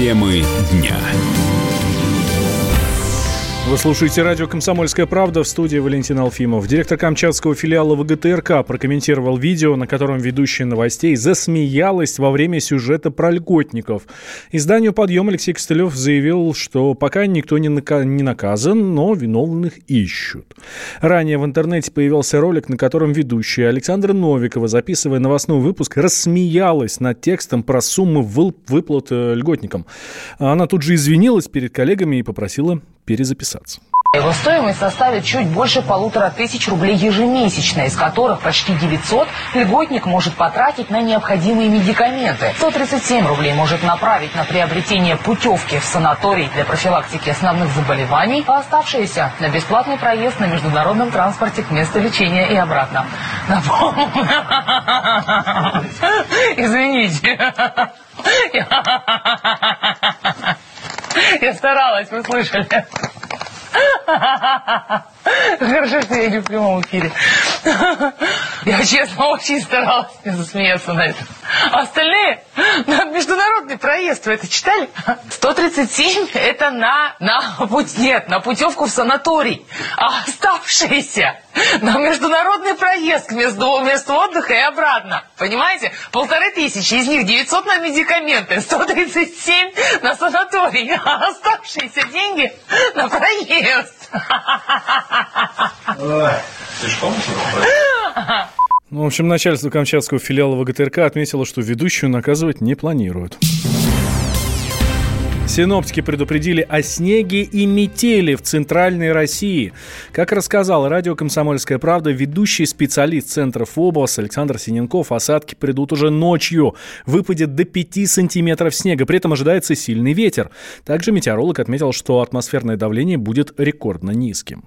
Темы дня. Вы слушаете радио «Комсомольская правда» в студии Валентин Алфимов. Директор Камчатского филиала ВГТРК прокомментировал видео, на котором ведущая новостей засмеялась во время сюжета про льготников. Изданию «Подъем» Алексей Костылев заявил, что пока никто не, нака- не наказан, но виновных ищут. Ранее в интернете появился ролик, на котором ведущая Александра Новикова, записывая новостной выпуск, рассмеялась над текстом про суммы выплат э, льготникам. Она тут же извинилась перед коллегами и попросила перезаписаться. Его стоимость составит чуть больше полутора тысяч рублей ежемесячно, из которых почти 900 льготник может потратить на необходимые медикаменты. 137 рублей может направить на приобретение путевки в санаторий для профилактики основных заболеваний, а оставшиеся на бесплатный проезд на международном транспорте к месту лечения и обратно. Напомню. Извините. Я старалась, вы слышали. Хорошо, что я не в прямом эфире. Я, честно, очень старалась не засмеяться на это. А остальные на международный проезд. Вы это читали? 137 это на, на путь, нет, на путевку в санаторий. А оставшиеся на международный проезд к месту, месту отдыха и обратно. Понимаете? Полторы тысячи, из них 900 на медикаменты, 137 на санаторий, а оставшиеся деньги на проезд. Ну, в общем, начальство Камчатского филиала ВГТРК отметило, что ведущую наказывать не планируют. Синоптики предупредили о снеге и метели в центральной России. Как рассказал радио «Комсомольская правда», ведущий специалист Центра ФОБОС Александр Синенков, осадки придут уже ночью. Выпадет до 5 сантиметров снега. При этом ожидается сильный ветер. Также метеоролог отметил, что атмосферное давление будет рекордно низким.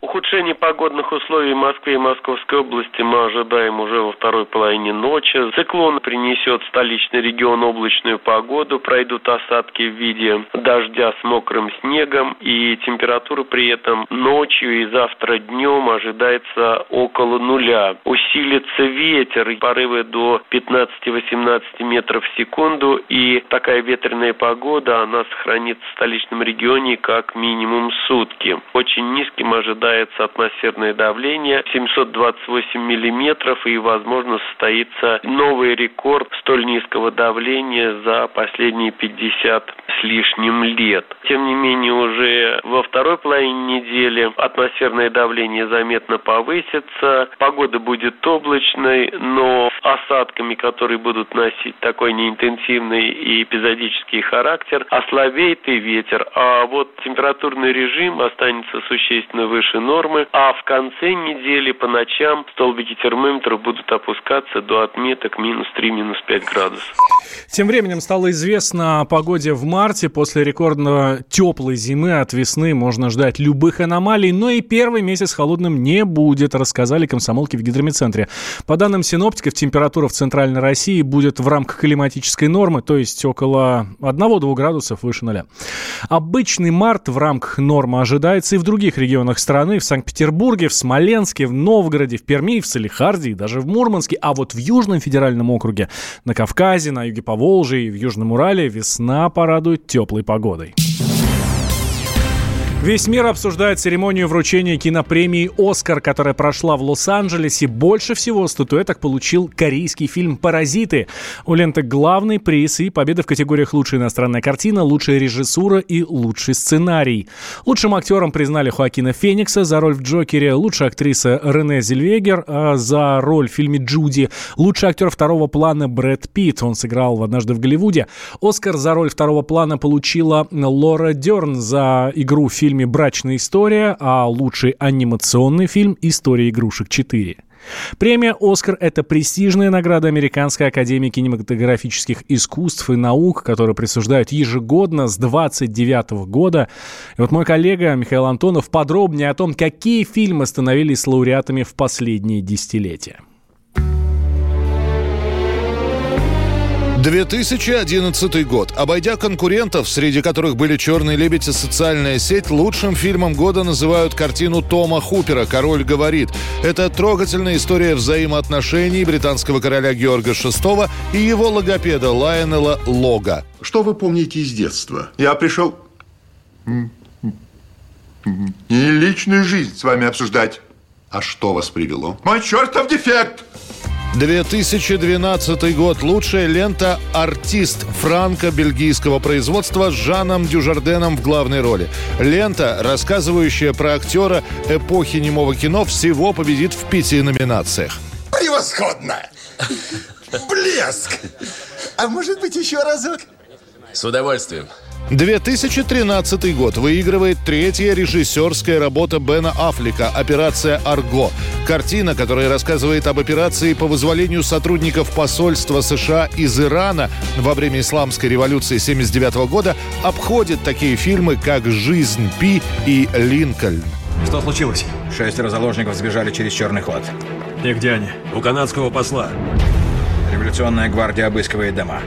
Ухудшение погодных условий в Москве и Московской области мы ожидаем уже во второй половине ночи. Циклон принесет в столичный регион облачную погоду, пройдут осадки в виде дождя с мокрым снегом и температура при этом ночью и завтра днем ожидается около нуля. Усилится ветер, порывы до 15-18 метров в секунду и такая ветреная погода, она сохранится в столичном регионе как минимум сутки. Очень низким ожидаем ожидается атмосферное давление 728 миллиметров и, возможно, состоится новый рекорд столь низкого давления за последние 50 с лишним лет. Тем не менее, уже во второй половине недели атмосферное давление заметно повысится, погода будет облачной, но с осадками, которые будут носить такой неинтенсивный и эпизодический характер, ослабеет и ветер, а вот температурный режим останется существенно выше выше нормы, а в конце недели по ночам столбики термометра будут опускаться до отметок минус 3, минус 5 градусов. Тем временем стало известно о погоде в марте. После рекордно теплой зимы от весны можно ждать любых аномалий, но и первый месяц холодным не будет, рассказали комсомолки в гидромедцентре. По данным синоптиков, температура в центральной России будет в рамках климатической нормы, то есть около 1-2 градусов выше нуля. Обычный март в рамках нормы ожидается и в других регионах страны страны, в Санкт-Петербурге, в Смоленске, в Новгороде, в Перми, в Салихарде и даже в Мурманске. А вот в Южном федеральном округе, на Кавказе, на юге Поволжья и в Южном Урале весна порадует теплой погодой. Весь мир обсуждает церемонию вручения кинопремии «Оскар», которая прошла в Лос-Анджелесе. Больше всего статуэток получил корейский фильм «Паразиты». У ленты главный приз и победа в категориях «Лучшая иностранная картина», «Лучшая режиссура» и «Лучший сценарий». Лучшим актером признали Хоакина Феникса за роль в «Джокере», лучшая актриса Рене Зельвегер а за роль в фильме «Джуди», лучший актер второго плана Брэд Питт, он сыграл в «Однажды в Голливуде». «Оскар» за роль второго плана получила Лора Дерн за игру в фильме «Брачная история», а лучший анимационный фильм «История игрушек 4». Премия «Оскар» — это престижная награда Американской академии кинематографических искусств и наук, которую присуждают ежегодно с 29 года. И вот мой коллега Михаил Антонов подробнее о том, какие фильмы становились лауреатами в последние десятилетия. 2011 год. Обойдя конкурентов, среди которых были «Черный лебедь» и «Социальная сеть», лучшим фильмом года называют картину Тома Хупера «Король говорит». Это трогательная история взаимоотношений британского короля Георга VI и его логопеда Лайонела Лога. Что вы помните из детства? Я пришел не личную жизнь с вами обсуждать. А что вас привело? Мой чертов дефект! 2012 год. Лучшая лента «Артист» франко-бельгийского производства с Жаном Дюжарденом в главной роли. Лента, рассказывающая про актера эпохи немого кино, всего победит в пяти номинациях. Превосходно! Блеск! А может быть еще разок? С удовольствием. 2013 год выигрывает третья режиссерская работа Бена Аффлека «Операция Арго». Картина, которая рассказывает об операции по вызволению сотрудников посольства США из Ирана во время исламской революции 1979 года, обходит такие фильмы, как «Жизнь Пи» и «Линкольн». Что случилось? Шестеро заложников сбежали через черный ход. И где они? У канадского посла. Революционная гвардия обыскивает дома.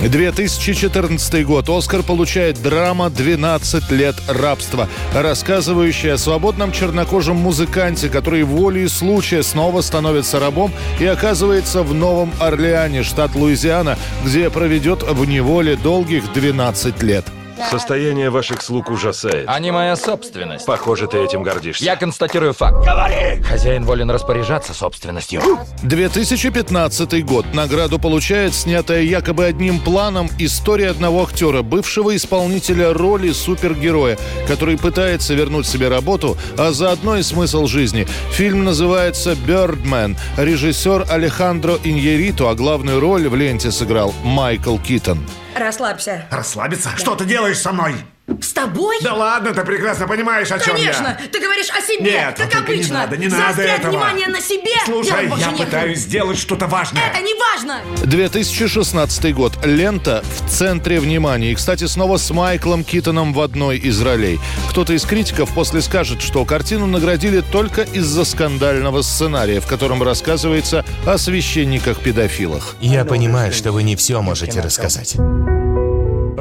2014 год. Оскар получает драма «12 лет рабства», рассказывающая о свободном чернокожем музыканте, который волей случая снова становится рабом и оказывается в Новом Орлеане, штат Луизиана, где проведет в неволе долгих 12 лет. Состояние ваших слуг ужасает. Они моя собственность. Похоже, ты этим гордишься. Я констатирую факт. Говори! Хозяин волен распоряжаться собственностью. 2015 год. Награду получает снятая якобы одним планом история одного актера, бывшего исполнителя роли супергероя, который пытается вернуть себе работу, а заодно и смысл жизни. Фильм называется «Бёрдмен». Режиссер Алехандро Иньерито, а главную роль в ленте сыграл Майкл Китон. Расслабься. Расслабиться? Что ты делаешь со мной? С тобой? Да ладно, ты прекрасно понимаешь, о чем Конечно, я. ты говоришь о себе, Нет, как только обычно. не надо, не надо Заострять этого. внимание на себе. Слушай, я нехуй. пытаюсь сделать что-то важное. Это не важно. 2016 год. Лента в центре внимания. И, кстати, снова с Майклом Китоном в одной из ролей. Кто-то из критиков после скажет, что картину наградили только из-за скандального сценария, в котором рассказывается о священниках-педофилах. Я понимаю, что вы не все можете рассказать.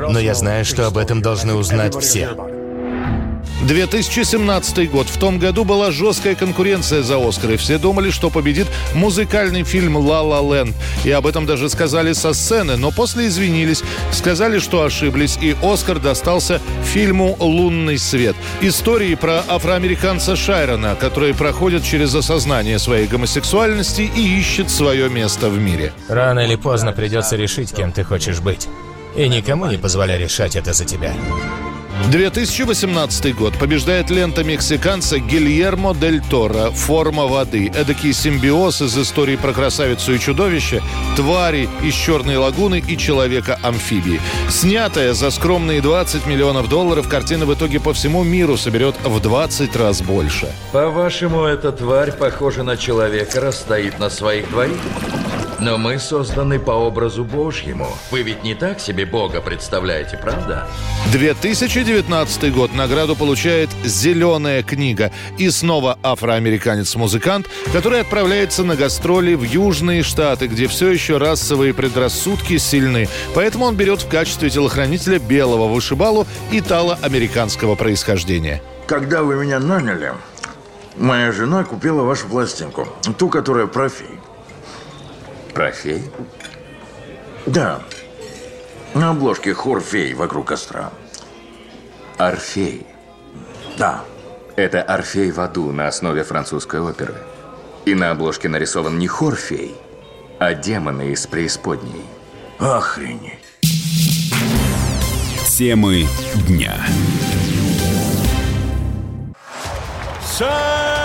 Но я знаю, что об этом должны узнать все. 2017 год. В том году была жесткая конкуренция за Оскар, и все думали, что победит музыкальный фильм «Ла Ла Ленд». И об этом даже сказали со сцены, но после извинились, сказали, что ошиблись, и Оскар достался фильму «Лунный свет». Истории про афроамериканца Шайрона, который проходит через осознание своей гомосексуальности и ищет свое место в мире. Рано или поздно придется решить, кем ты хочешь быть. И никому не позволяй решать это за тебя. 2018 год. Побеждает лента мексиканца Гильермо Дель Торо «Форма воды». Эдакий симбиоз из истории про красавицу и чудовище, твари из Черной лагуны и человека-амфибии. Снятая за скромные 20 миллионов долларов, картина в итоге по всему миру соберет в 20 раз больше. По-вашему, эта тварь похожа на человека, раз стоит на своих двоих? Но мы созданы по образу Божьему. Вы ведь не так себе Бога представляете, правда? 2019 год. Награду получает «Зеленая книга». И снова афроамериканец-музыкант, который отправляется на гастроли в Южные Штаты, где все еще расовые предрассудки сильны. Поэтому он берет в качестве телохранителя белого вышибалу итало-американского происхождения. Когда вы меня наняли, моя жена купила вашу пластинку. Ту, которая про фей. Про фей? Да. На обложке хор фей вокруг костра. Орфей. Да. Это Орфей в аду на основе французской оперы. И на обложке нарисован не хор фей, а демоны из преисподней. Охренеть. Темы дня. Самые